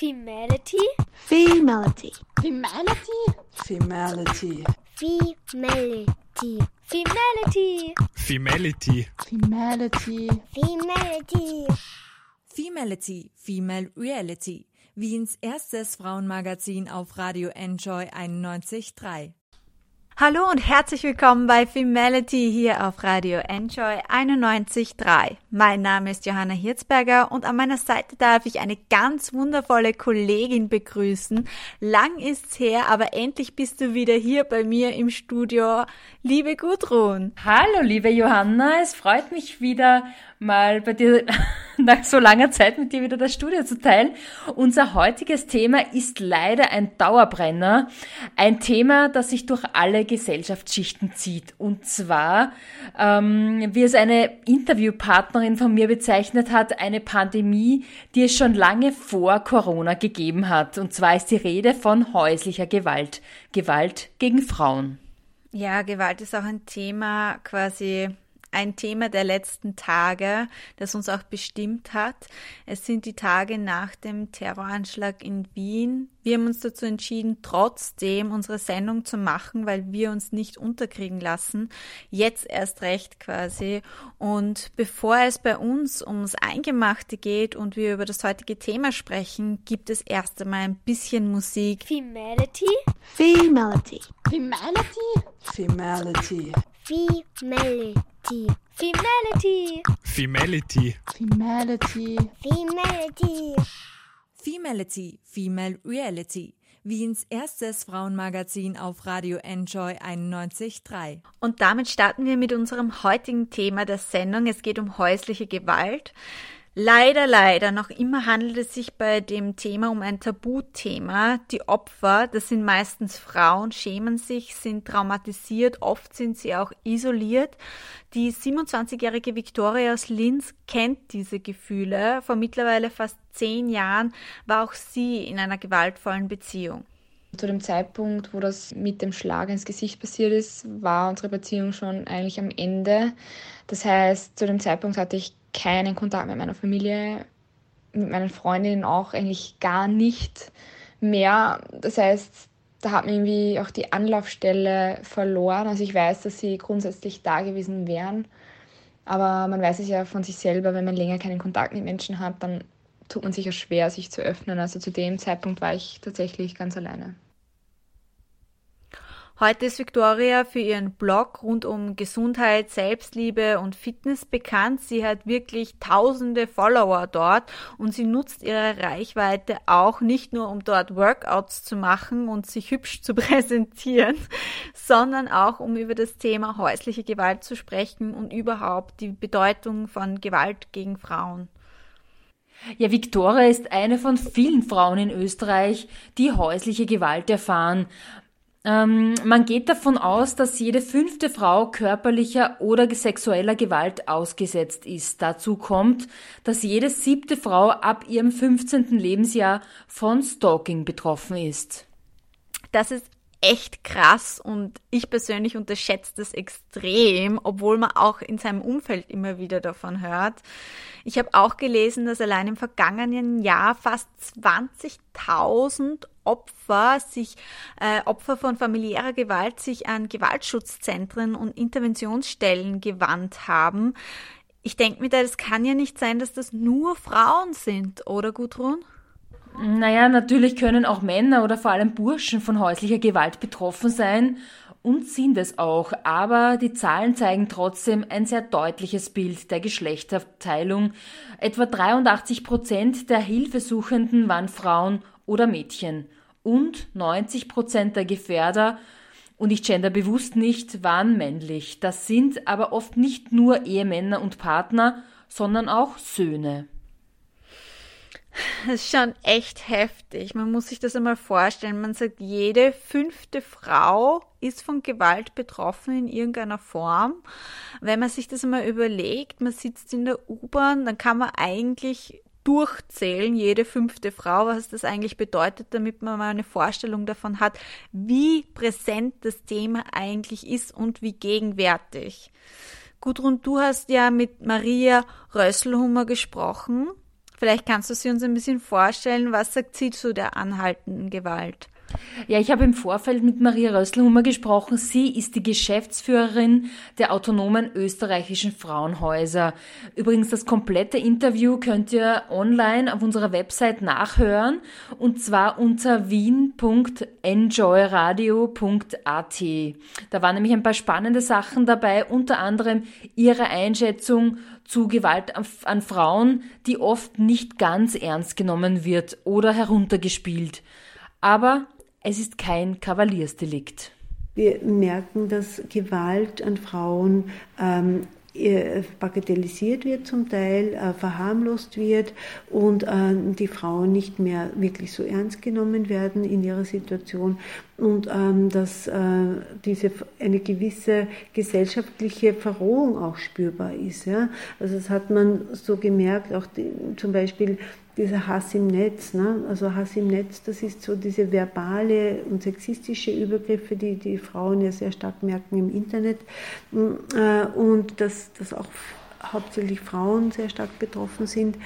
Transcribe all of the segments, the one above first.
Femality. Femality. Femality. Femality. Femality. Femality. Femality. Femality. Femality. Femality, Female Reality, Wiens erstes Frauenmagazin auf Radio Enjoy 91.3. Hallo und herzlich willkommen bei Femality hier auf Radio Enjoy 91.3. Mein Name ist Johanna Hirzberger und an meiner Seite darf ich eine ganz wundervolle Kollegin begrüßen. Lang ist's her, aber endlich bist du wieder hier bei mir im Studio. Liebe Gudrun. Hallo, liebe Johanna, es freut mich wieder mal bei dir nach so langer Zeit mit dir wieder das Studio zu teilen. Unser heutiges Thema ist leider ein Dauerbrenner. Ein Thema, das sich durch alle Gesellschaftsschichten zieht. Und zwar, ähm, wie es eine Interviewpartnerin von mir bezeichnet hat, eine Pandemie, die es schon lange vor Corona gegeben hat. Und zwar ist die Rede von häuslicher Gewalt. Gewalt gegen Frauen. Ja, Gewalt ist auch ein Thema quasi ein Thema der letzten Tage, das uns auch bestimmt hat. Es sind die Tage nach dem Terroranschlag in Wien. Wir haben uns dazu entschieden, trotzdem unsere Sendung zu machen, weil wir uns nicht unterkriegen lassen. Jetzt erst recht quasi. Und bevor es bei uns ums Eingemachte geht und wir über das heutige Thema sprechen, gibt es erst einmal ein bisschen Musik. Femality. Femality. Femality. Femality. Femality. Femality. Femality. Femality. Femality. Femality, Female Reality. Wiens erstes Frauenmagazin auf Radio Enjoy 91.3. Und damit starten wir mit unserem heutigen Thema der Sendung. Es geht um häusliche Gewalt. Leider, leider, noch immer handelt es sich bei dem Thema um ein Tabuthema. Die Opfer, das sind meistens Frauen, schämen sich, sind traumatisiert, oft sind sie auch isoliert. Die 27-jährige Victoria aus Linz kennt diese Gefühle. Vor mittlerweile fast zehn Jahren war auch sie in einer gewaltvollen Beziehung. Zu dem Zeitpunkt, wo das mit dem Schlag ins Gesicht passiert ist, war unsere Beziehung schon eigentlich am Ende. Das heißt, zu dem Zeitpunkt hatte ich keinen Kontakt mit meiner Familie, mit meinen Freundinnen auch eigentlich gar nicht mehr. Das heißt, da hat man irgendwie auch die Anlaufstelle verloren. Also ich weiß, dass sie grundsätzlich da gewesen wären, aber man weiß es ja von sich selber, wenn man länger keinen Kontakt mit Menschen hat, dann tut man sich ja schwer, sich zu öffnen. Also zu dem Zeitpunkt war ich tatsächlich ganz alleine. Heute ist Victoria für ihren Blog rund um Gesundheit, Selbstliebe und Fitness bekannt. Sie hat wirklich tausende Follower dort und sie nutzt ihre Reichweite auch nicht nur, um dort Workouts zu machen und sich hübsch zu präsentieren, sondern auch, um über das Thema häusliche Gewalt zu sprechen und überhaupt die Bedeutung von Gewalt gegen Frauen. Ja, Victoria ist eine von vielen Frauen in Österreich, die häusliche Gewalt erfahren. Ähm, man geht davon aus, dass jede fünfte Frau körperlicher oder sexueller Gewalt ausgesetzt ist. Dazu kommt, dass jede siebte Frau ab ihrem 15. Lebensjahr von Stalking betroffen ist. Das ist echt krass und ich persönlich unterschätze das extrem, obwohl man auch in seinem Umfeld immer wieder davon hört. Ich habe auch gelesen, dass allein im vergangenen Jahr fast 20.000 Opfer sich äh, Opfer von familiärer Gewalt sich an Gewaltschutzzentren und Interventionsstellen gewandt haben. Ich denke mir da, das kann ja nicht sein, dass das nur Frauen sind, oder Gudrun? Naja, natürlich können auch Männer oder vor allem Burschen von häuslicher Gewalt betroffen sein und sind es auch, aber die Zahlen zeigen trotzdem ein sehr deutliches Bild der Geschlechterteilung. Etwa 83 Prozent der Hilfesuchenden waren Frauen oder Mädchen und 90 Prozent der Gefährder und ich gender bewusst nicht, waren männlich. Das sind aber oft nicht nur Ehemänner und Partner, sondern auch Söhne. Das ist schon echt heftig. Man muss sich das einmal vorstellen. Man sagt, jede fünfte Frau ist von Gewalt betroffen in irgendeiner Form. Wenn man sich das einmal überlegt, man sitzt in der U-Bahn, dann kann man eigentlich durchzählen, jede fünfte Frau, was das eigentlich bedeutet, damit man mal eine Vorstellung davon hat, wie präsent das Thema eigentlich ist und wie gegenwärtig. Gudrun, du hast ja mit Maria Rösselhummer gesprochen Vielleicht kannst du sie uns ein bisschen vorstellen. Was sagt sie zu der anhaltenden Gewalt? Ja, ich habe im Vorfeld mit Maria Rösselhummer gesprochen. Sie ist die Geschäftsführerin der autonomen österreichischen Frauenhäuser. Übrigens, das komplette Interview könnt ihr online auf unserer Website nachhören und zwar unter wien.enjoyradio.at. Da waren nämlich ein paar spannende Sachen dabei, unter anderem ihre Einschätzung zu Gewalt an Frauen, die oft nicht ganz ernst genommen wird oder heruntergespielt. Aber es ist kein Kavaliersdelikt. Wir merken, dass Gewalt an Frauen ähm, bagatellisiert wird zum Teil, äh, verharmlost wird und äh, die Frauen nicht mehr wirklich so ernst genommen werden in ihrer Situation und ähm, dass äh, diese eine gewisse gesellschaftliche Verrohung auch spürbar ist. Ja? Also das hat man so gemerkt, auch die, zum Beispiel dieser Hass im Netz. Ne? Also Hass im Netz, das ist so diese verbale und sexistische Übergriffe, die die Frauen ja sehr stark merken im Internet. Äh, und dass das auch hauptsächlich Frauen sehr stark betroffen sind.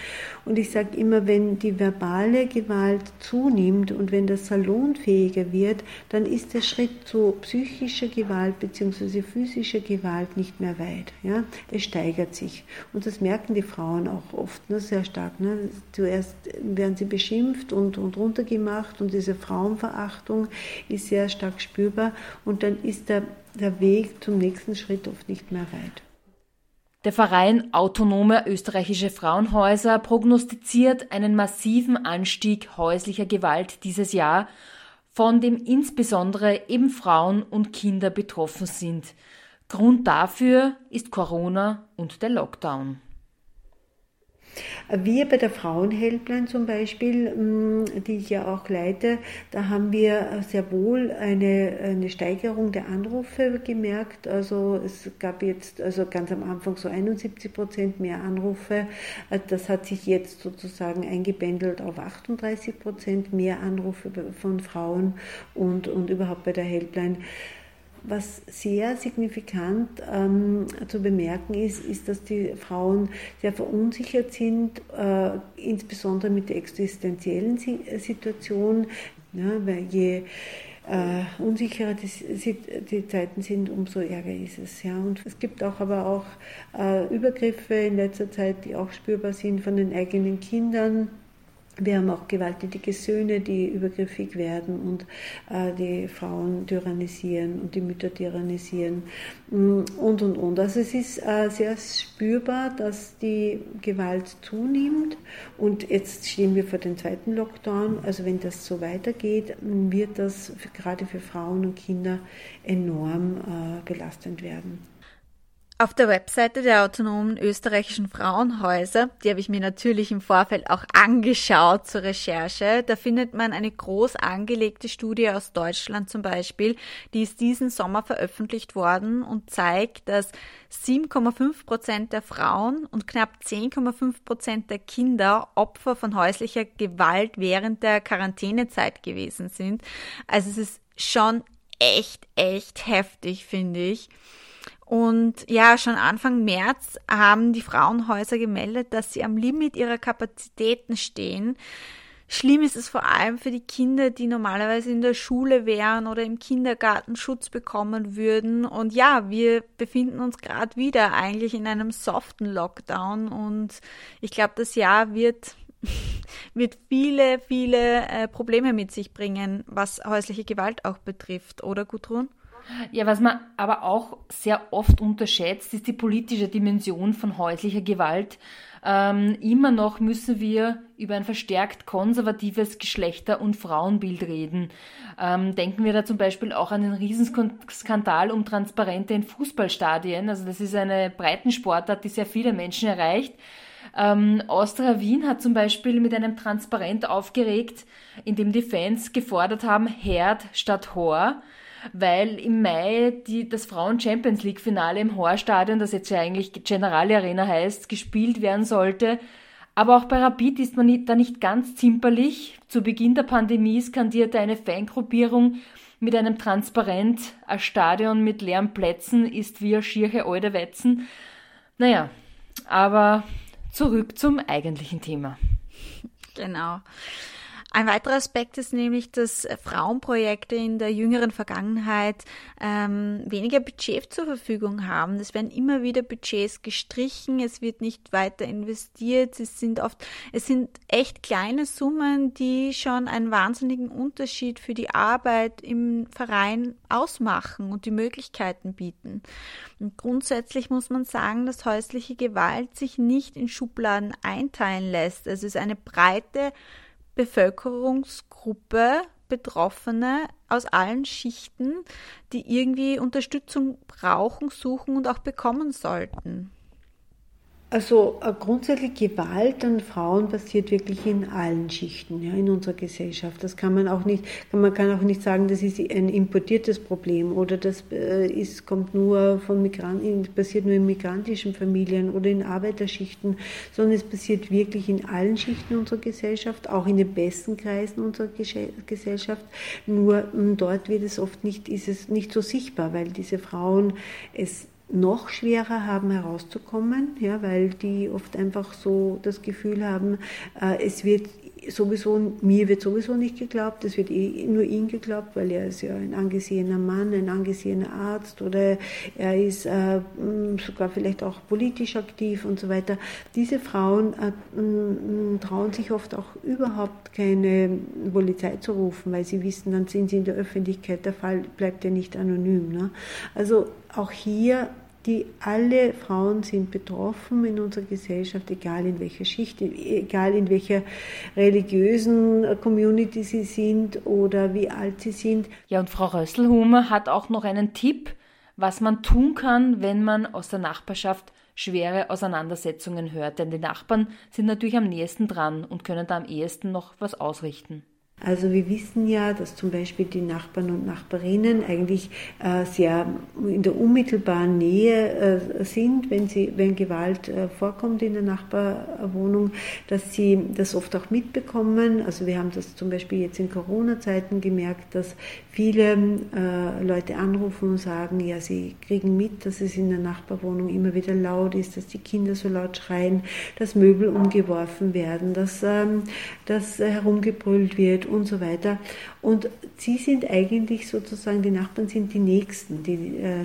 Und ich sage immer, wenn die verbale Gewalt zunimmt und wenn das salonfähiger wird, dann ist der Schritt zu psychischer Gewalt bzw. physischer Gewalt nicht mehr weit. Ja? Es steigert sich. Und das merken die Frauen auch oft ne, sehr stark. Ne? Zuerst werden sie beschimpft und, und runtergemacht und diese Frauenverachtung ist sehr stark spürbar und dann ist der, der Weg zum nächsten Schritt oft nicht mehr weit. Der Verein Autonome österreichische Frauenhäuser prognostiziert einen massiven Anstieg häuslicher Gewalt dieses Jahr, von dem insbesondere eben Frauen und Kinder betroffen sind. Grund dafür ist Corona und der Lockdown. Wir bei der Frauenhelpline zum Beispiel, mm, die ich ja auch leite, da haben wir sehr wohl eine, eine Steigerung der Anrufe gemerkt. Also es gab jetzt also ganz am Anfang so 71 Prozent mehr Anrufe. Das hat sich jetzt sozusagen eingebändelt auf 38 Prozent mehr Anrufe von Frauen und, und überhaupt bei der Helpline. Was sehr signifikant ähm, zu bemerken ist, ist, dass die Frauen sehr verunsichert sind, äh, insbesondere mit der existenziellen Situation, ja, weil je äh, unsicherer die, die, Zeiten sind, umso ärger ist es. Ja. Und es gibt auch aber auch äh, Übergriffe in letzter Zeit, die auch spürbar sind von den eigenen Kindern wir haben auch gewalttätige Söhne, die übergriffig werden und äh, die Frauen tyrannisieren und die Mütter tyrannisieren mm, und und und. Also es ist äh, sehr spürbar, dass die Gewalt zunimmt und jetzt stehen wir vor dem zweiten Lockdown. Also wenn das so weitergeht, wird das gerade für Frauen und Kinder enorm äh, belastend werden. Auf der Webseite der autonomen österreichischen Frauenhäuser, die habe ich mir natürlich im Vorfeld auch angeschaut zur Recherche, da findet man eine groß angelegte Studie aus Deutschland zum Beispiel, die ist diesen Sommer veröffentlicht worden und zeigt, dass 7,5 Prozent der Frauen und knapp 10,5 Prozent der Kinder Opfer von häuslicher Gewalt während der Quarantänezeit gewesen sind. Also es ist schon echt, echt heftig, finde ich. Und ja, schon Anfang März haben die Frauenhäuser gemeldet, dass sie am Limit ihrer Kapazitäten stehen. Schlimm ist es vor allem für die Kinder, die normalerweise in der Schule wären oder im Kindergarten Schutz bekommen würden. Und ja, wir befinden uns gerade wieder eigentlich in einem soften Lockdown und ich glaube, das Jahr wird wird viele, viele äh, Probleme mit sich bringen, was häusliche Gewalt auch betrifft, oder Gudrun? Ja, was man aber auch sehr oft unterschätzt, ist die politische Dimension von häuslicher Gewalt. Ähm, immer noch müssen wir über ein verstärkt konservatives Geschlechter- und Frauenbild reden. Ähm, denken wir da zum Beispiel auch an den Riesenskandal um Transparente in Fußballstadien. Also das ist eine Breitensportart, die sehr viele Menschen erreicht. Ähm, Austria Wien hat zum Beispiel mit einem Transparent aufgeregt, in dem die Fans gefordert haben, Herd statt Hor weil im Mai die, das Frauen-Champions League-Finale im Horstadion, das jetzt ja eigentlich Generali Arena heißt, gespielt werden sollte. Aber auch bei Rapid ist man da nicht ganz zimperlich. Zu Beginn der Pandemie skandierte eine Fangruppierung mit einem Transparent, ein Stadion mit leeren Plätzen ist wie ein schierche alte Wetzen. Naja, aber zurück zum eigentlichen Thema. Genau. Ein weiterer Aspekt ist nämlich, dass Frauenprojekte in der jüngeren Vergangenheit ähm, weniger Budget zur Verfügung haben. Es werden immer wieder Budgets gestrichen, es wird nicht weiter investiert. Es sind oft, es sind echt kleine Summen, die schon einen wahnsinnigen Unterschied für die Arbeit im Verein ausmachen und die Möglichkeiten bieten. Und grundsätzlich muss man sagen, dass häusliche Gewalt sich nicht in Schubladen einteilen lässt. Es ist eine breite Bevölkerungsgruppe Betroffene aus allen Schichten, die irgendwie Unterstützung brauchen, suchen und auch bekommen sollten. Also äh, grundsätzlich Gewalt an Frauen passiert wirklich in allen Schichten ja, in unserer Gesellschaft. Das kann man auch nicht, man kann auch nicht sagen, das ist ein importiertes Problem oder das äh, ist, kommt nur von Migranten, passiert nur in migrantischen Familien oder in Arbeiterschichten, sondern es passiert wirklich in allen Schichten unserer Gesellschaft, auch in den besten Kreisen unserer Gesellschaft. Nur hm, dort wird es oft nicht, ist es nicht so sichtbar, weil diese Frauen es noch schwerer haben herauszukommen, ja, weil die oft einfach so das Gefühl haben, äh, es wird sowieso, mir wird sowieso nicht geglaubt, es wird eh nur ihm geglaubt, weil er ist ja ein angesehener Mann, ein angesehener Arzt oder er ist äh, sogar vielleicht auch politisch aktiv und so weiter. Diese Frauen äh, trauen sich oft auch überhaupt keine Polizei zu rufen, weil sie wissen, dann sind sie in der Öffentlichkeit, der Fall bleibt ja nicht anonym. Ne? Also auch hier die alle Frauen sind betroffen in unserer Gesellschaft, egal in welcher Schicht, egal in welcher religiösen Community sie sind oder wie alt sie sind. Ja, und Frau Rösselhumer hat auch noch einen Tipp, was man tun kann, wenn man aus der Nachbarschaft schwere Auseinandersetzungen hört. Denn die Nachbarn sind natürlich am nächsten dran und können da am ehesten noch was ausrichten. Also wir wissen ja, dass zum Beispiel die Nachbarn und Nachbarinnen eigentlich äh, sehr in der unmittelbaren Nähe äh, sind, wenn, sie, wenn Gewalt äh, vorkommt in der Nachbarwohnung, dass sie das oft auch mitbekommen. Also wir haben das zum Beispiel jetzt in Corona-Zeiten gemerkt, dass viele äh, Leute anrufen und sagen, ja, sie kriegen mit, dass es in der Nachbarwohnung immer wieder laut ist, dass die Kinder so laut schreien, dass Möbel umgeworfen werden, dass, ähm, dass herumgebrüllt wird und so weiter. Und sie sind eigentlich sozusagen, die Nachbarn sind die Nächsten, die äh,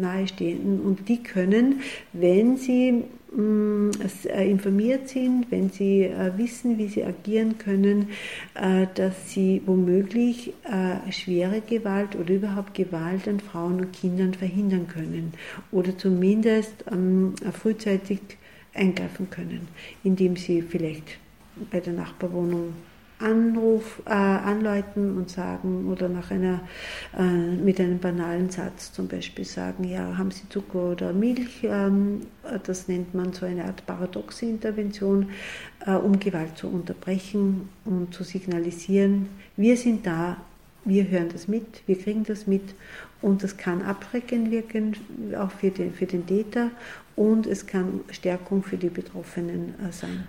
Nahestehenden und die können, wenn sie mm, äh, informiert sind, wenn sie äh, wissen, wie sie agieren können, äh, dass sie womöglich schwere Gewalt oder überhaupt Gewalt an Frauen und Kindern verhindern können oder zumindest ähm, frühzeitig eingreifen können, indem sie vielleicht bei der Nachbarwohnung Anruf äh, anläuten und sagen oder nach einer äh, mit einem banalen Satz zum Beispiel sagen, ja, haben Sie Zucker oder Milch? Ähm, das nennt man so eine Art paradoxe Intervention, äh, um Gewalt zu unterbrechen und zu signalisieren, wir sind da, wir hören das mit, wir kriegen das mit und das kann abschreckend wirken, auch für den, für den Täter und es kann Stärkung für die Betroffenen äh, sein.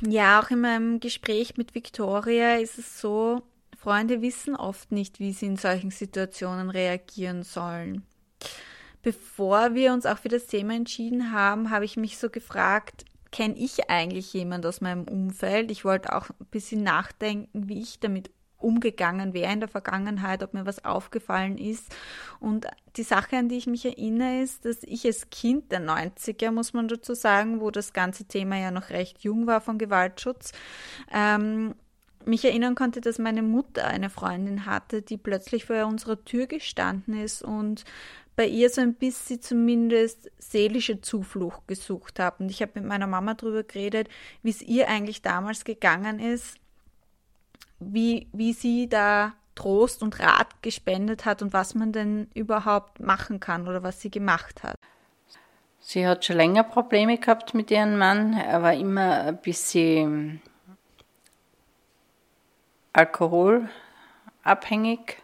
Ja, auch in meinem Gespräch mit Victoria ist es so, Freunde wissen oft nicht, wie sie in solchen Situationen reagieren sollen. Bevor wir uns auch für das Thema entschieden haben, habe ich mich so gefragt, kenne ich eigentlich jemand aus meinem Umfeld? Ich wollte auch ein bisschen nachdenken, wie ich damit umgegangen wäre in der Vergangenheit, ob mir was aufgefallen ist. Und die Sache, an die ich mich erinnere, ist, dass ich als Kind der 90er, muss man dazu sagen, wo das ganze Thema ja noch recht jung war von Gewaltschutz, ähm, mich erinnern konnte, dass meine Mutter eine Freundin hatte, die plötzlich vor unserer Tür gestanden ist und bei ihr so ein bisschen zumindest seelische Zuflucht gesucht hat. Und ich habe mit meiner Mama darüber geredet, wie es ihr eigentlich damals gegangen ist wie, wie sie da Trost und Rat gespendet hat und was man denn überhaupt machen kann oder was sie gemacht hat. Sie hat schon länger Probleme gehabt mit ihrem Mann. Er war immer ein bisschen alkoholabhängig,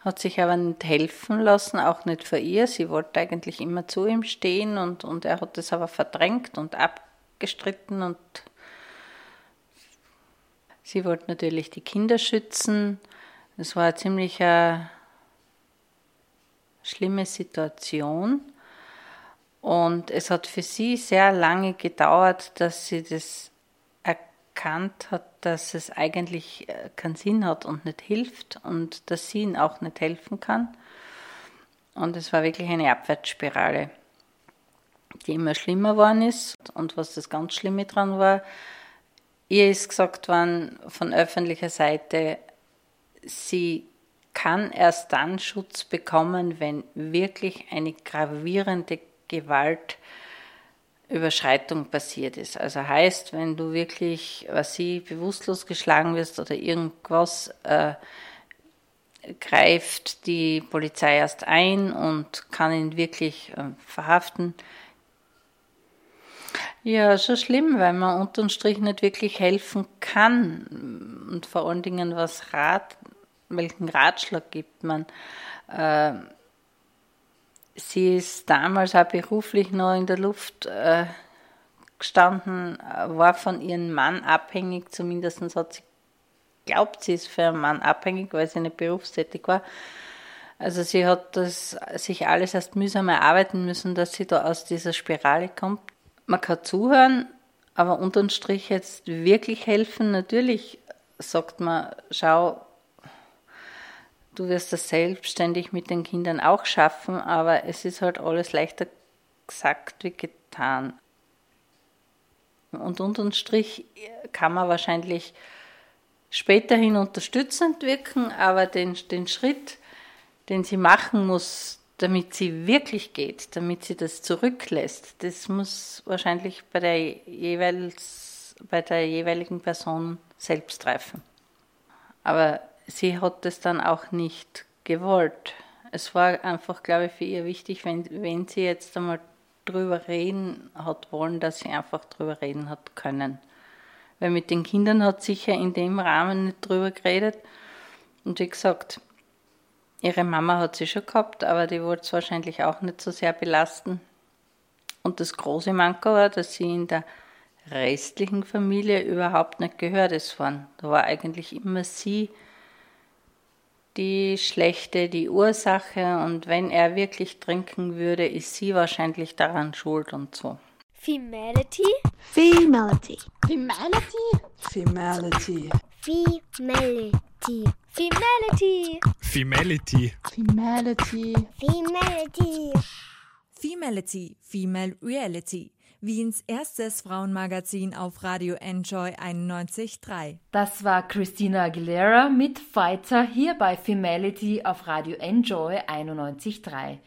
hat sich aber nicht helfen lassen, auch nicht für ihr. Sie wollte eigentlich immer zu ihm stehen und, und er hat das aber verdrängt und abgestritten und Sie wollte natürlich die Kinder schützen. Es war eine ziemlich eine schlimme Situation. Und es hat für sie sehr lange gedauert, dass sie das erkannt hat, dass es eigentlich äh, keinen Sinn hat und nicht hilft und dass sie ihm auch nicht helfen kann. Und es war wirklich eine Abwärtsspirale, die immer schlimmer geworden ist. Und was das ganz Schlimme dran war, ihr ist gesagt worden von öffentlicher Seite, sie kann erst dann Schutz bekommen, wenn wirklich eine gravierende Gewaltüberschreitung passiert ist. Also heißt, wenn du wirklich, was sie bewusstlos geschlagen wirst oder irgendwas, äh, greift die Polizei erst ein und kann ihn wirklich äh, verhaften. Ja, schon schlimm, weil man unterm Strich nicht wirklich helfen kann und vor allen Dingen was Rat, welchen Ratschlag gibt man. Äh, sie ist damals auch beruflich noch in der Luft äh, gestanden, war von ihrem Mann abhängig, zumindest hat sie glaubt, sie ist für einen Mann abhängig, weil sie nicht berufstätig war. Also sie hat das sich alles erst mühsam erarbeiten müssen, dass sie da aus dieser Spirale kommt. Man kann zuhören, aber unterm Strich jetzt wirklich helfen. Natürlich sagt man, schau, du wirst das selbstständig mit den Kindern auch schaffen, aber es ist halt alles leichter gesagt wie getan. Und unterm Strich kann man wahrscheinlich späterhin unterstützend wirken, aber den, den Schritt, den sie machen muss, damit sie wirklich geht, damit sie das zurücklässt, das muss wahrscheinlich bei der, jeweils, bei der jeweiligen Person selbst treffen. Aber sie hat es dann auch nicht gewollt. Es war einfach, glaube ich, für ihr wichtig, wenn, wenn sie jetzt einmal drüber reden hat wollen, dass sie einfach drüber reden hat können. Weil mit den Kindern hat sicher in dem Rahmen nicht drüber geredet. Und wie gesagt, ihre Mama hat sie schon gehabt, aber die wollte es wahrscheinlich auch nicht so sehr belasten. Und das große Manko war, dass sie in der restlichen Familie überhaupt nicht gehört ist worden. Da war eigentlich immer sie die schlechte, die Ursache und wenn er wirklich trinken würde, ist sie wahrscheinlich daran schuld und so. Femality. Femality. Femality. Femality. Femality. Femality. Femality. Femality. Femality. Femality, Female Reality. Wiens erstes Frauenmagazin auf Radio Enjoy 91.3. Das war Christina Aguilera mit Fighter hier bei Femality auf Radio Enjoy 91.3.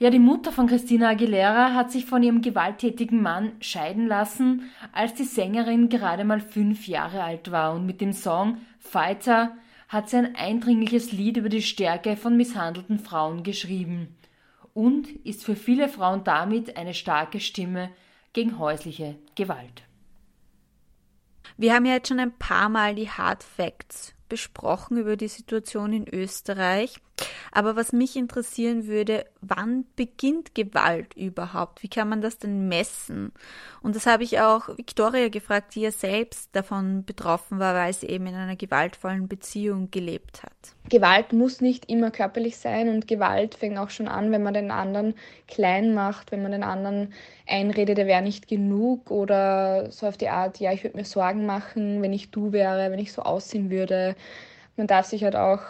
Ja, die Mutter von Christina Aguilera hat sich von ihrem gewalttätigen Mann scheiden lassen, als die Sängerin gerade mal fünf Jahre alt war und mit dem Song Fighter hat sie ein eindringliches Lied über die Stärke von misshandelten Frauen geschrieben und ist für viele Frauen damit eine starke Stimme gegen häusliche Gewalt. Wir haben ja jetzt schon ein paar Mal die Hard Facts besprochen über die Situation in Österreich. Aber was mich interessieren würde, wann beginnt Gewalt überhaupt? Wie kann man das denn messen? Und das habe ich auch Victoria gefragt, die ja selbst davon betroffen war, weil sie eben in einer gewaltvollen Beziehung gelebt hat. Gewalt muss nicht immer körperlich sein und Gewalt fängt auch schon an, wenn man den anderen klein macht, wenn man den anderen einredet, er wäre nicht genug oder so auf die Art, ja, ich würde mir Sorgen machen, wenn ich du wäre, wenn ich so aussehen würde. Man darf sich halt auch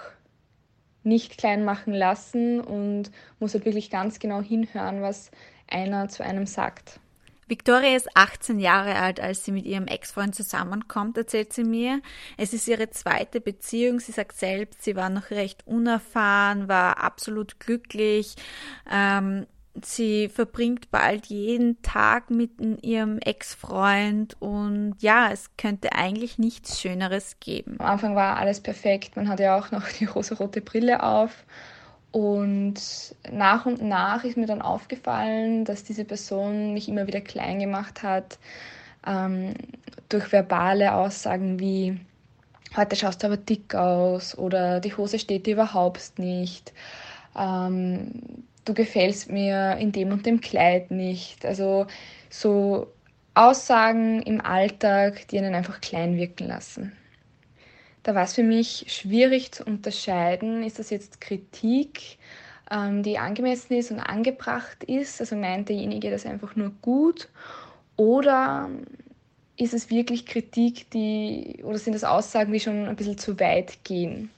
nicht klein machen lassen und muss halt wirklich ganz genau hinhören, was einer zu einem sagt. Victoria ist 18 Jahre alt, als sie mit ihrem Ex-Freund zusammenkommt, erzählt sie mir. Es ist ihre zweite Beziehung. Sie sagt selbst, sie war noch recht unerfahren, war absolut glücklich. Ähm, sie verbringt bald jeden Tag mit ihrem Ex-Freund und ja, es könnte eigentlich nichts Schöneres geben. Am Anfang war alles perfekt, man hatte ja auch noch die rosa-rote Brille auf und nach und nach ist mir dann aufgefallen, dass diese Person mich immer wieder klein gemacht hat ähm, durch verbale Aussagen wie heute schaust du aber dick aus oder die Hose steht dir überhaupt nicht. Ähm, du gefällst mir in dem und dem Kleid nicht. Also so Aussagen im Alltag, die einen einfach klein wirken lassen. Da war es für mich schwierig zu unterscheiden, ist das jetzt Kritik, ähm, die angemessen ist und angebracht ist, also meint derjenige das einfach nur gut, oder ist es wirklich Kritik, die oder sind das Aussagen, die schon ein bisschen zu weit gehen.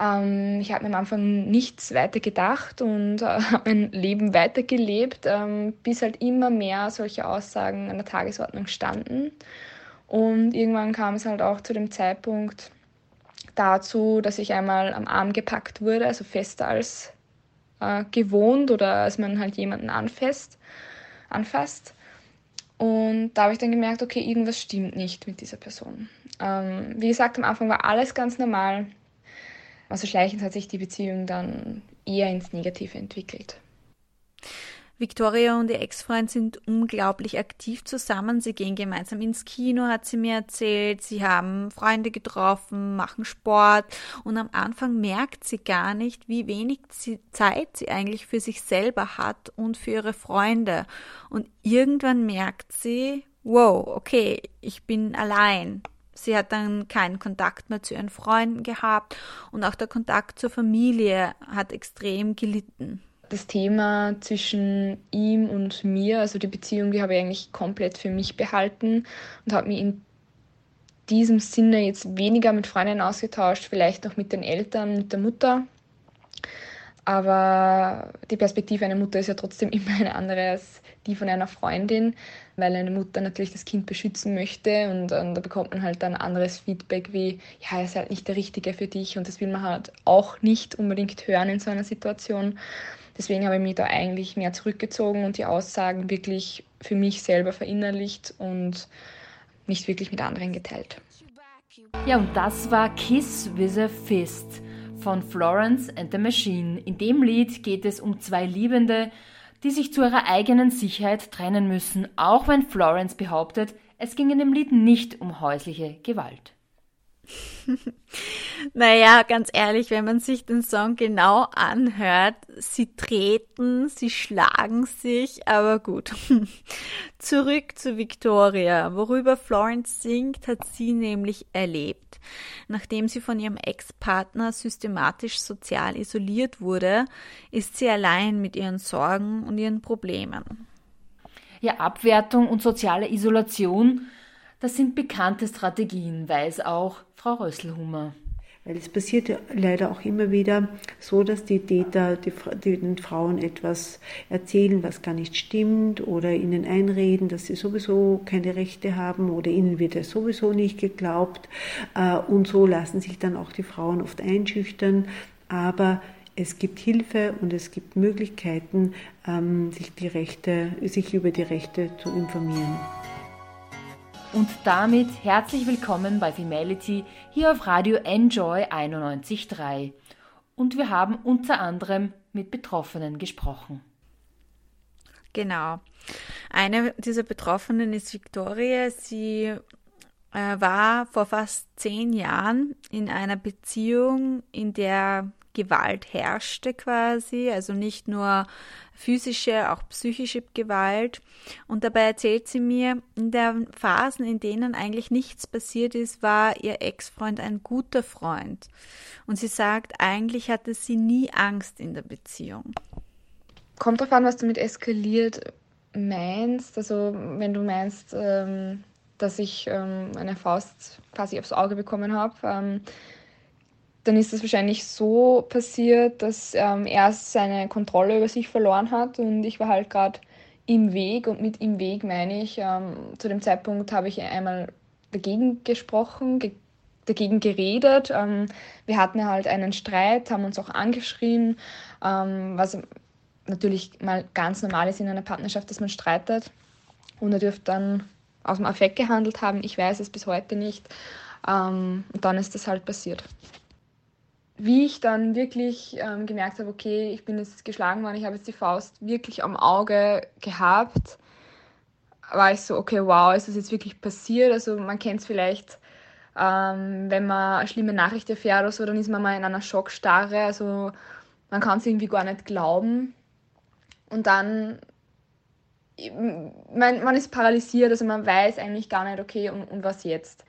Ähm, ich habe mir am Anfang nichts weiter gedacht und äh, habe mein Leben weitergelebt, ähm, bis halt immer mehr solche Aussagen an der Tagesordnung standen. Und irgendwann kam es halt auch zu dem Zeitpunkt dazu, dass ich einmal am Arm gepackt wurde, also fester als äh, gewohnt oder als man halt jemanden anfasst. anfasst. Und da habe ich dann gemerkt, okay, irgendwas stimmt nicht mit dieser Person. Ähm, wie gesagt, am Anfang war alles ganz normal. Also schleichend hat sich die Beziehung dann eher ins Negative entwickelt. Victoria und ihr Ex-Freund sind unglaublich aktiv zusammen. Sie gehen gemeinsam ins Kino, hat sie mir erzählt. Sie haben Freunde getroffen, machen Sport. Und am Anfang merkt sie gar nicht, wie wenig Zeit sie eigentlich für sich selber hat und für ihre Freunde. Und irgendwann merkt sie, wow, okay, ich bin allein. Sie hat dann keinen Kontakt mehr zu ihren Freunden gehabt und auch der Kontakt zur Familie hat extrem gelitten das Thema zwischen ihm und mir, also die Beziehung, die habe ich eigentlich komplett für mich behalten und habe mich in diesem Sinne jetzt weniger mit Freundinnen ausgetauscht, vielleicht noch mit den Eltern, mit der Mutter. Aber die Perspektive einer Mutter ist ja trotzdem immer eine andere als die von einer Freundin, weil eine Mutter natürlich das Kind beschützen möchte und, und da bekommt man halt dann anderes Feedback wie, ja, er ist halt nicht der Richtige für dich und das will man halt auch nicht unbedingt hören in so einer Situation. Deswegen habe ich mich da eigentlich mehr zurückgezogen und die Aussagen wirklich für mich selber verinnerlicht und nicht wirklich mit anderen geteilt. Ja, und das war Kiss with a Fist von Florence and the Machine. In dem Lied geht es um zwei Liebende, die sich zu ihrer eigenen Sicherheit trennen müssen, auch wenn Florence behauptet, es ging in dem Lied nicht um häusliche Gewalt. naja, ganz ehrlich, wenn man sich den Song genau anhört, sie treten, sie schlagen sich, aber gut. Zurück zu Victoria. Worüber Florence singt, hat sie nämlich erlebt. Nachdem sie von ihrem Ex-Partner systematisch sozial isoliert wurde, ist sie allein mit ihren Sorgen und ihren Problemen. Ja, Abwertung und soziale Isolation das sind bekannte Strategien, weiß auch Frau Rösselhummer. Weil es passiert leider auch immer wieder so, dass die Täter die, den Frauen etwas erzählen, was gar nicht stimmt oder ihnen einreden, dass sie sowieso keine Rechte haben oder ihnen wird es sowieso nicht geglaubt. Äh, und so lassen sich dann auch die Frauen oft einschüchtern. Aber es gibt Hilfe und es gibt Möglichkeiten, ähm, sich, die Rechte, sich über die Rechte zu informieren. Und damit herzlich willkommen bei Femality hier auf Radio Enjoy 91.3. Und wir haben unter anderem mit Betroffenen gesprochen. Genau. Eine dieser Betroffenen ist Victoria. Sie äh, war vor fast zehn Jahren in einer Beziehung, in der Gewalt herrschte quasi, also nicht nur physische, auch psychische Gewalt. Und dabei erzählt sie mir, in den Phasen, in denen eigentlich nichts passiert ist, war ihr Ex-Freund ein guter Freund. Und sie sagt, eigentlich hatte sie nie Angst in der Beziehung. Kommt darauf an, was du mit eskaliert meinst. Also wenn du meinst, ähm, dass ich ähm, eine Faust quasi aufs Auge bekommen habe, ähm, dann ist es wahrscheinlich so passiert, dass ähm, er seine Kontrolle über sich verloren hat und ich war halt gerade im Weg und mit im Weg meine ich, ähm, zu dem Zeitpunkt habe ich einmal dagegen gesprochen, ge dagegen geredet. Ähm, wir hatten halt einen Streit, haben uns auch angeschrien, ähm, was natürlich mal ganz normal ist in einer Partnerschaft, dass man streitet und er dürfte dann aus dem Affekt gehandelt haben. Ich weiß es bis heute nicht. Ähm, und dann ist das halt passiert wie ich dann wirklich ähm, gemerkt habe, okay, ich bin jetzt geschlagen worden, ich habe jetzt die Faust wirklich am Auge gehabt, war ich so, okay, wow, ist das jetzt wirklich passiert? Also man kennt es vielleicht, ähm, wenn man eine schlimme Nachricht erfährt oder so, dann ist man mal in einer Schockstarre, also man kann es irgendwie gar nicht glauben. Und dann, man, man ist paralysiert, also man weiß eigentlich gar nicht, okay, und, und was jetzt?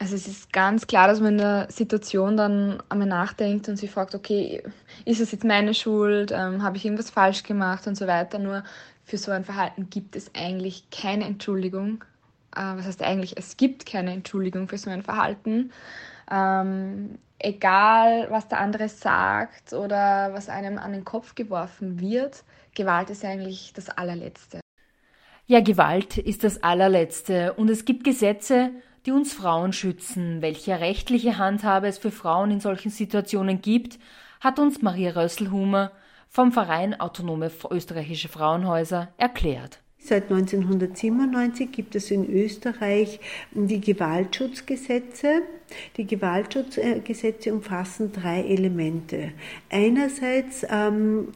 Also es ist ganz klar, dass man in der Situation dann einmal nachdenkt und sich fragt, okay, ist es jetzt meine Schuld, ähm, habe ich irgendwas falsch gemacht und so weiter. Nur für so ein Verhalten gibt es eigentlich keine Entschuldigung. was heißt eigentlich, es gibt keine Entschuldigung für so ein Verhalten. Ähm, egal, was der andere sagt oder was einem an den Kopf geworfen wird, Gewalt ist eigentlich das allerletzte. Ja, Gewalt ist das allerletzte und es gibt Gesetze, die uns Frauen schützen. Welche rechtliche Handhabe es für Frauen in solchen Situationen gibt, hat uns Maria Rösselhumer vom Verein Autonome Österreichische Frauenhäuser erklärt. Seit 1997 gibt es in Österreich die Gewaltschutzgesetze. Die Gewaltschutzgesetze umfassen drei Elemente. Einerseits ähm,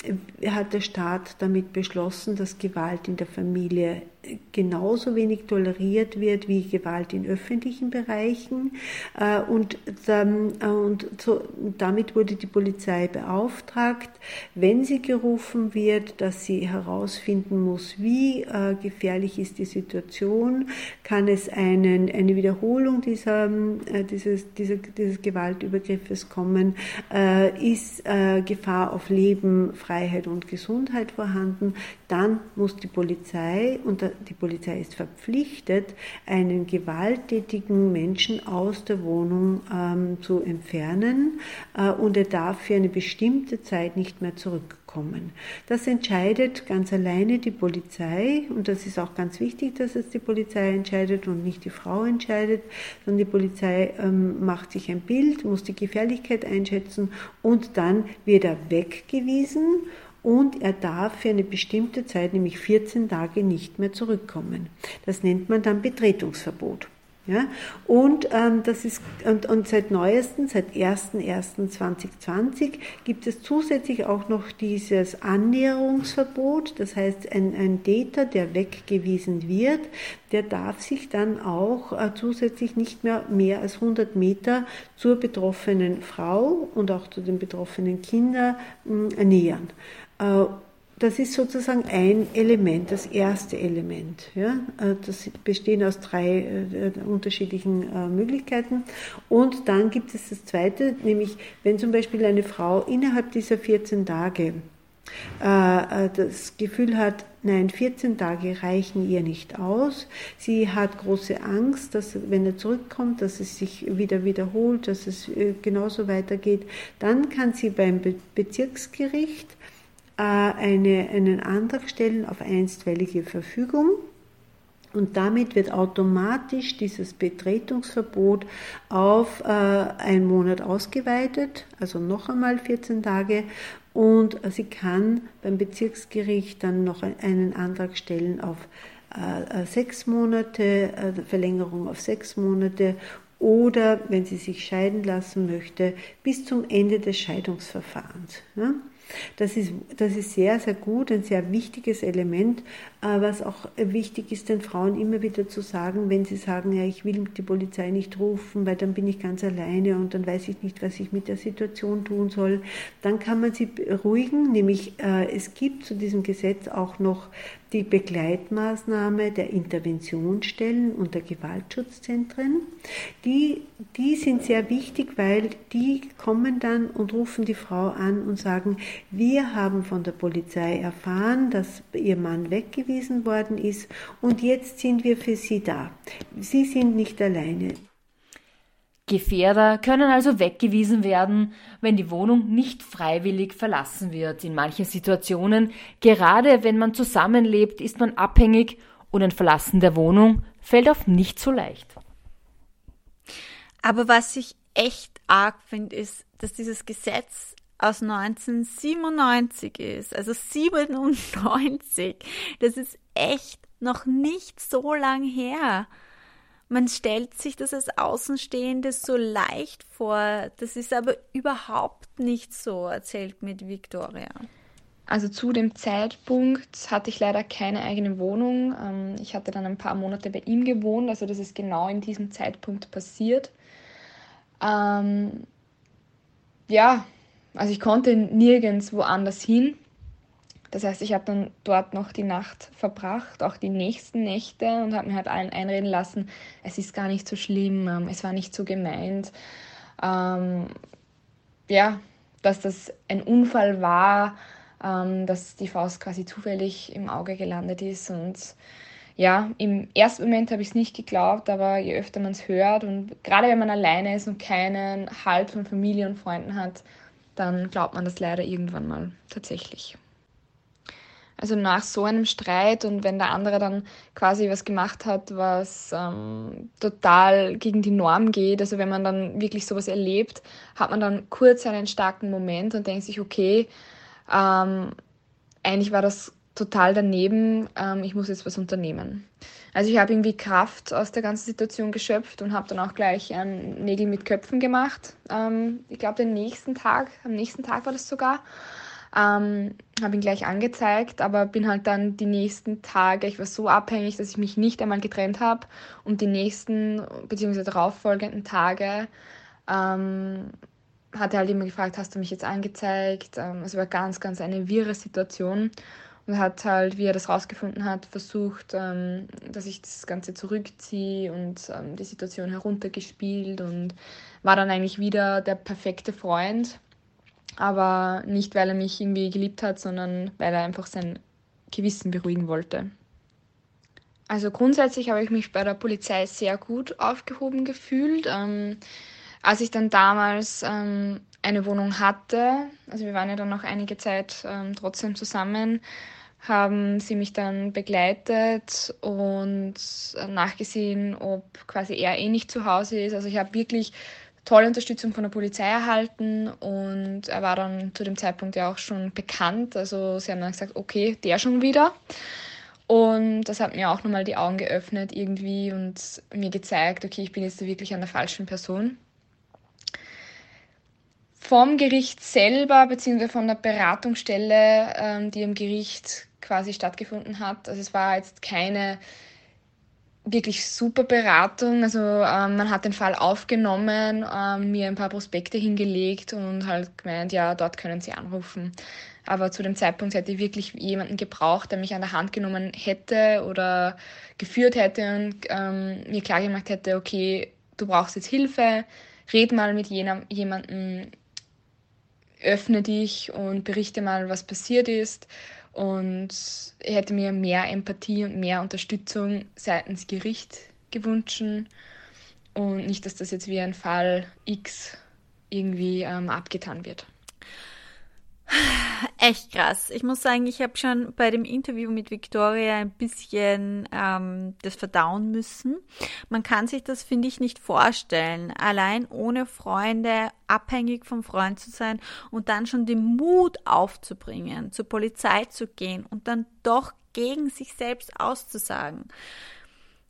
hat der Staat damit beschlossen, dass Gewalt in der Familie genauso wenig toleriert wird wie Gewalt in öffentlichen Bereichen. Äh, und, äh, und so, damit wurde die Polizei beauftragt, wenn sie gerufen wird, dass sie herausfinden muss, wie äh, gefährlich ist die Situation, kann es einen, eine Wiederholung dieser, dieses, dieser, dieses Gewaltübergriffes kommen, ist Gefahr auf Leben, Freiheit und Gesundheit vorhanden, dann muss die Polizei, und die Polizei ist verpflichtet, einen gewalttätigen Menschen aus der Wohnung ähm, zu entfernen äh, und er darf für eine bestimmte Zeit nicht mehr zurückkommen. Das entscheidet ganz alleine die Polizei und das ist auch ganz wichtig, dass es die Polizei entscheidet und nicht die Frau entscheidet, sondern die Polizei ähm, macht sich ein Bild, muss die Gefährlichkeit einschätzen und dann wird er weggewiesen und er darf für eine bestimmte Zeit, nämlich 14 Tage, nicht mehr zurückkommen. Das nennt man dann Betretungsverbot. Ja, und, ähm, das ist, und, und seit neuestem, seit 01.01.2020 gibt es zusätzlich auch noch dieses Annäherungsverbot. Das heißt, ein, ein Täter, der weggewiesen wird, der darf sich dann auch äh, zusätzlich nicht mehr mehr als 100 Meter zur betroffenen Frau und auch zu den betroffenen Kindern äh, nähern. Äh, das ist sozusagen ein Element, das erste Element. Ja? Äh, das bestehen aus drei äh, unterschiedlichen Möglichkeiten. Und dann gibt es das zweite, nämlich wenn zum Beispiel eine Frau innerhalb dieser 14 Tage das Gefühl hat, nein, 14 Tage reichen ihr nicht aus. Sie hat große Angst, dass wenn er zurückkommt, dass es sich wieder wiederholt, dass es genauso weitergeht. Dann kann sie beim Bezirksgericht eine, einen Antrag stellen auf einstweilige Verfügung. Und damit wird automatisch dieses Betretungsverbot auf äh, einen Monat ausgeweitet, also noch einmal 14 Tage. Und sie kann beim Bezirksgericht dann noch einen Antrag stellen auf äh, sechs Monate, äh, Verlängerung auf sechs Monate oder, wenn sie sich scheiden lassen möchte, bis zum Ende des Scheidungsverfahrens. Ja? Das ist, das ist sehr, sehr gut, ein sehr wichtiges Element, was auch wichtig ist, den Frauen immer wieder zu sagen, wenn sie sagen, ja, ich will die Polizei nicht rufen, weil dann bin ich ganz alleine und dann weiß ich nicht, was ich mit der Situation tun soll, dann kann man sie beruhigen, nämlich äh, es gibt zu diesem Gesetz auch noch die Begleitmaßnahme der Interventionsstellen und der Gewaltschutzzentren. Die, die sind sehr wichtig, weil die kommen dann und rufen die Frau an und sagen, wir haben von der Polizei erfahren, dass ihr Mann weggewiesen worden ist und jetzt sind wir für Sie da. Sie sind nicht alleine. Gefährder können also weggewiesen werden, wenn die Wohnung nicht freiwillig verlassen wird. In manchen Situationen, gerade wenn man zusammenlebt, ist man abhängig und ein Verlassen der Wohnung fällt auf nicht so leicht. Aber was ich echt arg finde, ist, dass dieses Gesetz aus 1997 ist, also 97. Das ist echt noch nicht so lang her. Man stellt sich das als Außenstehende so leicht vor. Das ist aber überhaupt nicht so, erzählt mit Victoria. Also zu dem Zeitpunkt hatte ich leider keine eigene Wohnung. Ähm, ich hatte dann ein paar Monate bei ihm gewohnt, also das ist genau in diesem Zeitpunkt passiert. Ähm, ja, also ich konnte nirgends woanders hin. Das heißt, ich habe dann dort noch die Nacht verbracht, auch die nächsten Nächte und habe mir halt allen einreden lassen, es ist gar nicht so schlimm, ähm, es war nicht so gemeint. Ähm, ja, dass das ein Unfall war, ähm, dass die Faust quasi zufällig im Auge gelandet ist und ja, im ersten Moment habe ich es nicht geglaubt, aber je öfter man es hört und gerade wenn man alleine ist und keinen Halt von Familie und Freunden hat, dann glaubt man das leider irgendwann mal tatsächlich. Also nach so einem Streit und wenn der andere dann quasi was gemacht hat, was ähm, total gegen die Norm geht, also wenn man dann wirklich sowas erlebt, hat man dann kurz einen starken Moment und denkt sich, okay, ähm, eigentlich war das total daneben, ähm, ich muss jetzt was unternehmen. Also ich habe irgendwie Kraft aus der ganzen Situation geschöpft und habe dann auch gleich ähm, Nägel mit Köpfen gemacht. Ähm, ich glaube, den nächsten Tag, am nächsten Tag war das sogar, ähm, habe ihn gleich angezeigt, aber bin halt dann die nächsten Tage, ich war so abhängig, dass ich mich nicht einmal getrennt habe und die nächsten bzw. darauffolgenden Tage ähm, hat er halt immer gefragt, hast du mich jetzt angezeigt? Ähm, es war ganz, ganz eine wirre Situation und hat halt, wie er das rausgefunden hat, versucht, ähm, dass ich das Ganze zurückziehe und ähm, die Situation heruntergespielt und war dann eigentlich wieder der perfekte Freund. Aber nicht, weil er mich irgendwie geliebt hat, sondern weil er einfach sein Gewissen beruhigen wollte. Also grundsätzlich habe ich mich bei der Polizei sehr gut aufgehoben gefühlt. Ähm, als ich dann damals ähm, eine Wohnung hatte, also wir waren ja dann noch einige Zeit ähm, trotzdem zusammen, haben sie mich dann begleitet und nachgesehen, ob quasi er eh nicht zu Hause ist. Also ich habe wirklich tolle Unterstützung von der Polizei erhalten und er war dann zu dem Zeitpunkt ja auch schon bekannt. Also sie haben dann gesagt, okay, der schon wieder. Und das hat mir auch nochmal die Augen geöffnet irgendwie und mir gezeigt, okay, ich bin jetzt wirklich an der falschen Person vom Gericht selber, beziehungsweise von der Beratungsstelle, ähm, die im Gericht quasi stattgefunden hat. Also es war jetzt keine wirklich super Beratung. Also ähm, man hat den Fall aufgenommen, ähm, mir ein paar Prospekte hingelegt und halt gemeint, ja, dort können Sie anrufen. Aber zu dem Zeitpunkt hätte ich wirklich jemanden gebraucht, der mich an der Hand genommen hätte oder geführt hätte und ähm, mir klargemacht hätte, okay, du brauchst jetzt Hilfe, red mal mit jemandem, öffne dich und berichte mal, was passiert ist. Und ich hätte mir mehr Empathie und mehr Unterstützung seitens Gericht gewünscht. Und nicht, dass das jetzt wie ein Fall X irgendwie ähm, abgetan wird. Echt krass. Ich muss sagen, ich habe schon bei dem Interview mit Victoria ein bisschen ähm, das verdauen müssen. Man kann sich das, finde ich, nicht vorstellen. Allein ohne Freunde, abhängig vom Freund zu sein und dann schon den Mut aufzubringen, zur Polizei zu gehen und dann doch gegen sich selbst auszusagen.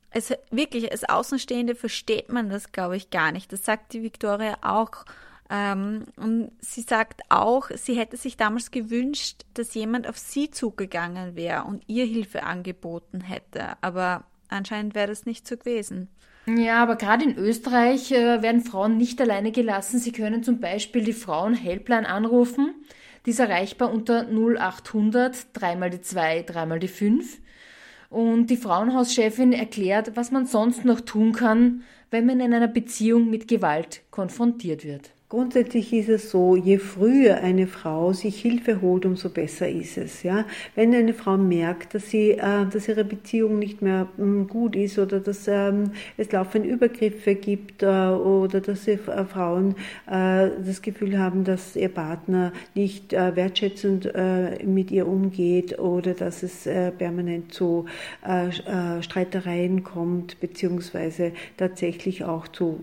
Es wirklich, als Außenstehende versteht man das, glaube ich, gar nicht. Das sagt die Victoria auch und sie sagt auch, sie hätte sich damals gewünscht, dass jemand auf sie zugegangen wäre und ihr Hilfe angeboten hätte. Aber anscheinend wäre das nicht so gewesen. Ja, aber gerade in Österreich äh, werden Frauen nicht alleine gelassen. Sie können zum Beispiel die Frauen-Helpline anrufen. Die ist erreichbar unter 0800 dreimal die 2, dreimal die 5. Und die Frauenhauschefin erklärt, was man sonst noch tun kann, wenn man in einer Beziehung mit Gewalt konfrontiert wird. Grundsätzlich ist es so, je früher eine Frau sich Hilfe holt, umso besser ist es. Ja? Wenn eine Frau merkt, dass, sie, äh, dass ihre Beziehung nicht mehr ähm, gut ist oder dass ähm, es laufend Übergriffe gibt äh, oder dass sie, äh, Frauen äh, das Gefühl haben, dass ihr Partner nicht äh, wertschätzend äh, mit ihr umgeht oder dass es permanent zu Streitereien kommt, beziehungsweise tatsächlich auch zu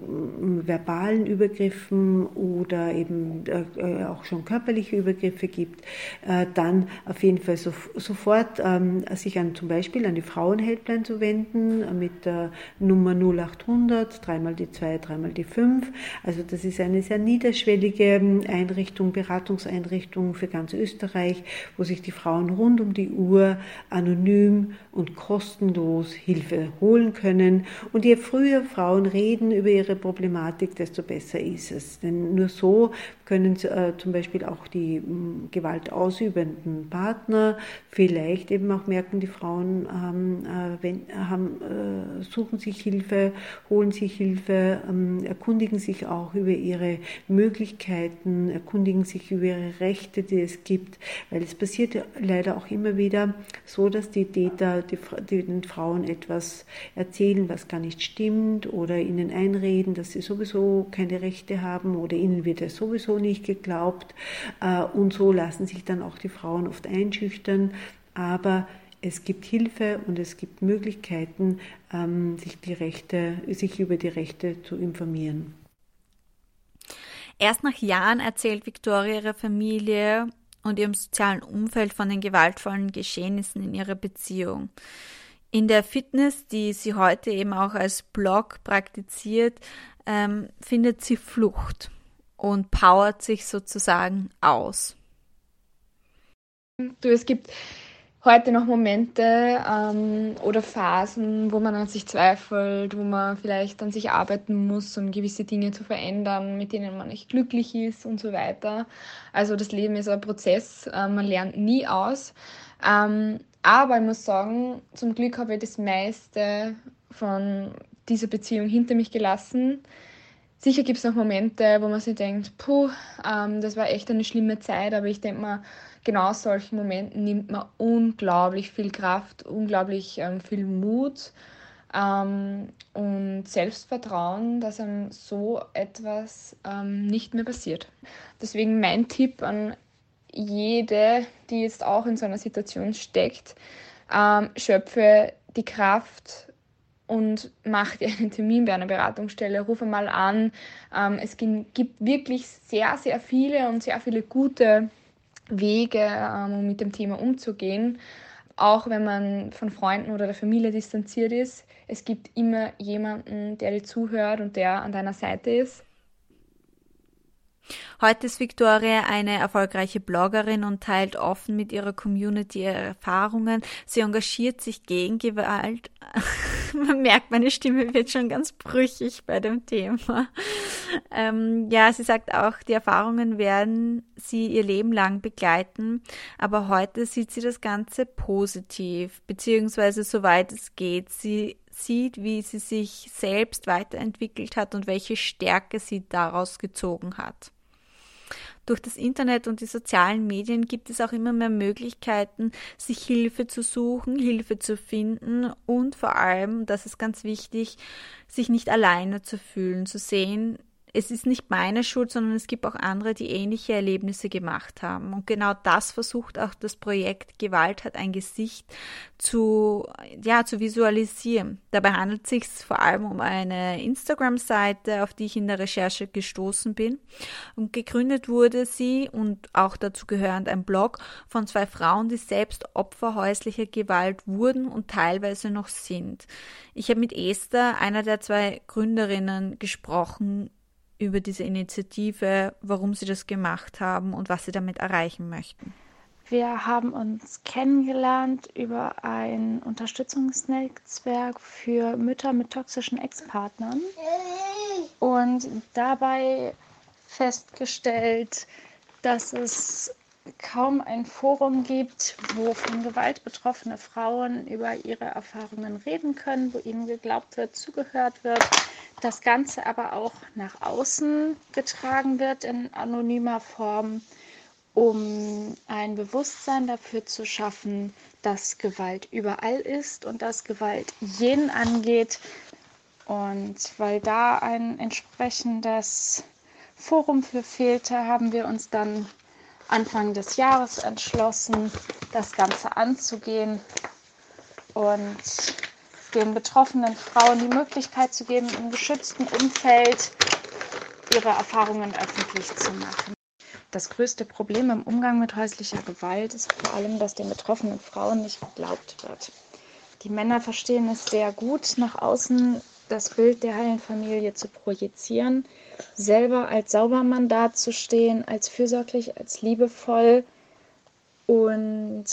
verbalen Übergriffen oder eben äh, auch schon körperliche Übergriffe gibt, äh, dann auf jeden Fall so, sofort ähm, sich an zum Beispiel an die Frauenhelpline zu wenden äh, mit der Nummer 0800, dreimal die 2, dreimal die 5. Also das ist eine sehr niederschwellige ähm, Einrichtung, Beratungseinrichtung für ganz Österreich, wo sich die Frauen rund um die Uhr anonym und kostenlos Hilfe holen können. Und je früher Frauen reden über ihre Problematik, desto besser ist es. Denn nur so können äh, zum Beispiel auch die mh, gewaltausübenden Partner vielleicht eben auch merken, die Frauen haben, äh, wenn, haben, äh, suchen sich Hilfe, holen sich Hilfe, ähm, erkundigen sich auch über ihre Möglichkeiten, erkundigen sich über ihre Rechte, die es gibt, weil es passiert leider auch immer wieder so, dass die Täter die, die den Frauen etwas erzählen, was gar nicht stimmt oder ihnen einreden, dass sie sowieso keine Rechte haben oder ihnen wird es sowieso nicht geglaubt. Äh, und so lassen sich dann auch die Frauen oft einschüchtern. Aber es gibt Hilfe und es gibt Möglichkeiten, ähm, sich, die Rechte, sich über die Rechte zu informieren. Erst nach Jahren erzählt Victoria ihrer Familie und ihrem sozialen Umfeld von den gewaltvollen Geschehnissen in ihrer Beziehung. In der Fitness, die sie heute eben auch als Blog praktiziert, ähm, findet sie Flucht und powert sich sozusagen aus. Du, es gibt heute noch Momente ähm, oder Phasen, wo man an sich zweifelt, wo man vielleicht an sich arbeiten muss, um gewisse Dinge zu verändern, mit denen man nicht glücklich ist und so weiter. Also das Leben ist ein Prozess, äh, man lernt nie aus. Ähm, aber ich muss sagen, zum Glück habe ich das meiste von dieser Beziehung hinter mich gelassen. Sicher gibt es noch Momente, wo man sich denkt, puh, ähm, das war echt eine schlimme Zeit, aber ich denke mal, genau solchen Momenten nimmt man unglaublich viel Kraft, unglaublich ähm, viel Mut ähm, und Selbstvertrauen, dass einem so etwas ähm, nicht mehr passiert. Deswegen mein Tipp an jede, die jetzt auch in so einer Situation steckt, ähm, schöpfe die Kraft und mach dir einen Termin bei einer Beratungsstelle, rufe mal an. Ähm, es gibt wirklich sehr, sehr viele und sehr viele gute Wege, ähm, um mit dem Thema umzugehen. Auch wenn man von Freunden oder der Familie distanziert ist, es gibt immer jemanden, der dir zuhört und der an deiner Seite ist. Heute ist Victoria eine erfolgreiche Bloggerin und teilt offen mit ihrer Community ihre Erfahrungen. Sie engagiert sich gegen Gewalt. Man merkt, meine Stimme wird schon ganz brüchig bei dem Thema. Ähm, ja, sie sagt auch, die Erfahrungen werden sie ihr Leben lang begleiten, aber heute sieht sie das Ganze positiv, beziehungsweise soweit es geht. Sie sieht, wie sie sich selbst weiterentwickelt hat und welche Stärke sie daraus gezogen hat durch das Internet und die sozialen Medien gibt es auch immer mehr Möglichkeiten, sich Hilfe zu suchen, Hilfe zu finden und vor allem, das ist ganz wichtig, sich nicht alleine zu fühlen, zu sehen, es ist nicht meine Schuld, sondern es gibt auch andere, die ähnliche Erlebnisse gemacht haben. Und genau das versucht auch das Projekt Gewalt hat ein Gesicht zu, ja, zu visualisieren. Dabei handelt es sich vor allem um eine Instagram-Seite, auf die ich in der Recherche gestoßen bin. Und gegründet wurde sie und auch dazu gehörend ein Blog von zwei Frauen, die selbst Opfer häuslicher Gewalt wurden und teilweise noch sind. Ich habe mit Esther, einer der zwei Gründerinnen, gesprochen über diese Initiative, warum Sie das gemacht haben und was Sie damit erreichen möchten. Wir haben uns kennengelernt über ein Unterstützungsnetzwerk für Mütter mit toxischen Ex-Partnern und dabei festgestellt, dass es kaum ein Forum gibt, wo von Gewalt betroffene Frauen über ihre Erfahrungen reden können, wo ihnen geglaubt wird, zugehört wird, das Ganze aber auch nach außen getragen wird in anonymer Form, um ein Bewusstsein dafür zu schaffen, dass Gewalt überall ist und dass Gewalt jeden angeht. Und weil da ein entsprechendes Forum für fehlte, haben wir uns dann Anfang des Jahres entschlossen, das Ganze anzugehen und den betroffenen Frauen die Möglichkeit zu geben, im geschützten Umfeld ihre Erfahrungen öffentlich zu machen. Das größte Problem im Umgang mit häuslicher Gewalt ist vor allem, dass den betroffenen Frauen nicht geglaubt wird. Die Männer verstehen es sehr gut, nach außen das Bild der heilen Familie zu projizieren, selber als Saubermann dazustehen, als fürsorglich, als liebevoll und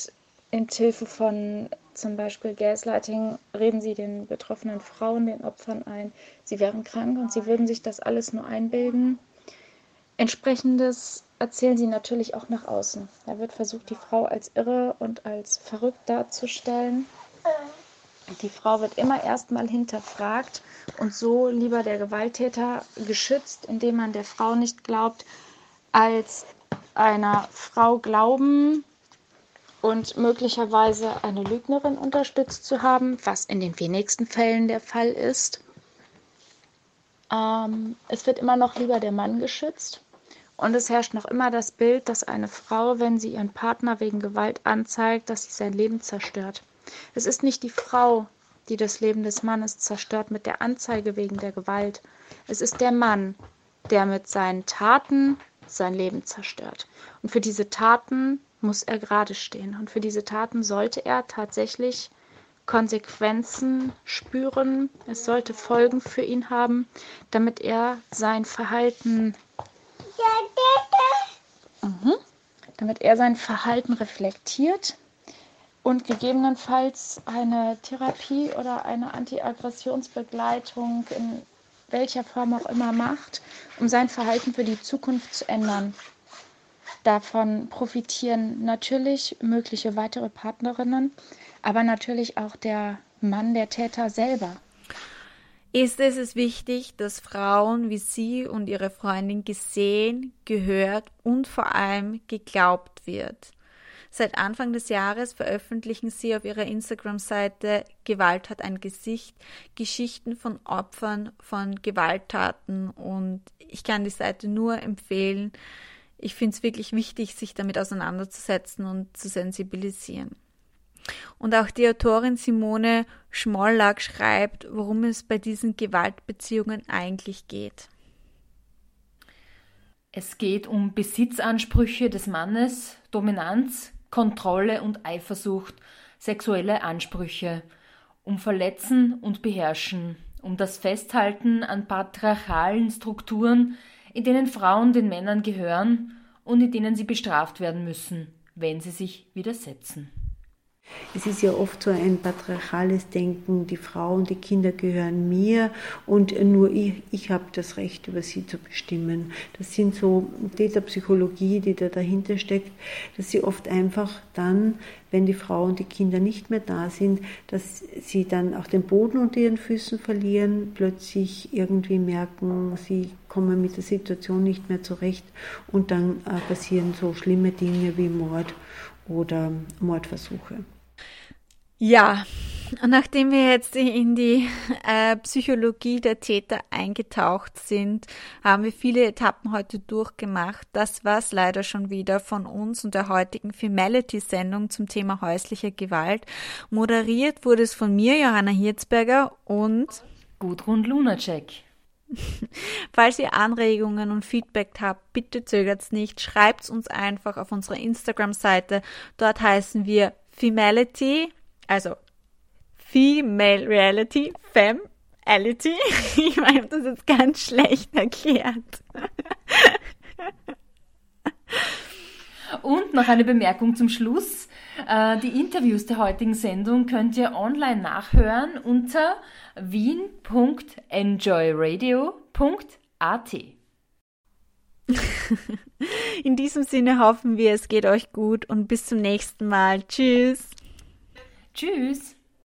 in Hilfe von zum Beispiel Gaslighting reden sie den betroffenen Frauen, den Opfern ein, sie wären krank und sie würden sich das alles nur einbilden. Entsprechendes erzählen sie natürlich auch nach außen. Da wird versucht, die Frau als irre und als verrückt darzustellen. Die Frau wird immer erstmal hinterfragt und so lieber der Gewalttäter geschützt, indem man der Frau nicht glaubt, als einer Frau glauben und möglicherweise eine Lügnerin unterstützt zu haben, was in den wenigsten Fällen der Fall ist. Ähm, es wird immer noch lieber der Mann geschützt. Und es herrscht noch immer das Bild, dass eine Frau, wenn sie ihren Partner wegen Gewalt anzeigt, dass sie sein Leben zerstört. Es ist nicht die Frau, die das Leben des Mannes zerstört mit der Anzeige wegen der Gewalt. Es ist der Mann, der mit seinen Taten sein Leben zerstört. Und für diese Taten muss er gerade stehen. Und für diese Taten sollte er tatsächlich Konsequenzen spüren. Es sollte Folgen für ihn haben, damit er sein Verhalten mhm. damit er sein Verhalten reflektiert und gegebenenfalls eine Therapie oder eine Antiaggressionsbegleitung in welcher Form auch immer macht, um sein Verhalten für die Zukunft zu ändern. Davon profitieren natürlich mögliche weitere Partnerinnen, aber natürlich auch der Mann, der Täter selber. Ist es wichtig, dass Frauen wie Sie und Ihre Freundin gesehen, gehört und vor allem geglaubt wird. Seit Anfang des Jahres veröffentlichen sie auf ihrer Instagram-Seite Gewalt hat ein Gesicht, Geschichten von Opfern von Gewalttaten und ich kann die Seite nur empfehlen. Ich finde es wirklich wichtig, sich damit auseinanderzusetzen und zu sensibilisieren. Und auch die Autorin Simone Schmollack schreibt, worum es bei diesen Gewaltbeziehungen eigentlich geht. Es geht um Besitzansprüche des Mannes, Dominanz, Kontrolle und Eifersucht, sexuelle Ansprüche, um Verletzen und Beherrschen, um das Festhalten an patriarchalen Strukturen, in denen Frauen den Männern gehören und in denen sie bestraft werden müssen, wenn sie sich widersetzen. Es ist ja oft so ein patriarchales Denken, die Frau und die Kinder gehören mir und nur ich, ich habe das Recht, über sie zu bestimmen. Das sind so Täterpsychologie, die da dahinter steckt, dass sie oft einfach dann, wenn die Frau und die Kinder nicht mehr da sind, dass sie dann auch den Boden unter ihren Füßen verlieren, plötzlich irgendwie merken, sie kommen mit der Situation nicht mehr zurecht und dann äh, passieren so schlimme Dinge wie Mord oder Mordversuche. Ja, nachdem wir jetzt in die äh, Psychologie der Täter eingetaucht sind, haben wir viele Etappen heute durchgemacht. Das war's leider schon wieder von uns und der heutigen Femality-Sendung zum Thema häusliche Gewalt. Moderiert wurde es von mir, Johanna Hirzberger und Gudrun Lunacek. Falls ihr Anregungen und Feedback habt, bitte zögert's nicht, schreibt's uns einfach auf unserer Instagram-Seite. Dort heißen wir Femality also Female Reality, Femality. Ich meine, das ist ganz schlecht erklärt. Und noch eine Bemerkung zum Schluss. Äh, die Interviews der heutigen Sendung könnt ihr online nachhören unter wien.enjoyradio.at. In diesem Sinne hoffen wir, es geht euch gut und bis zum nächsten Mal. Tschüss. Tschüss.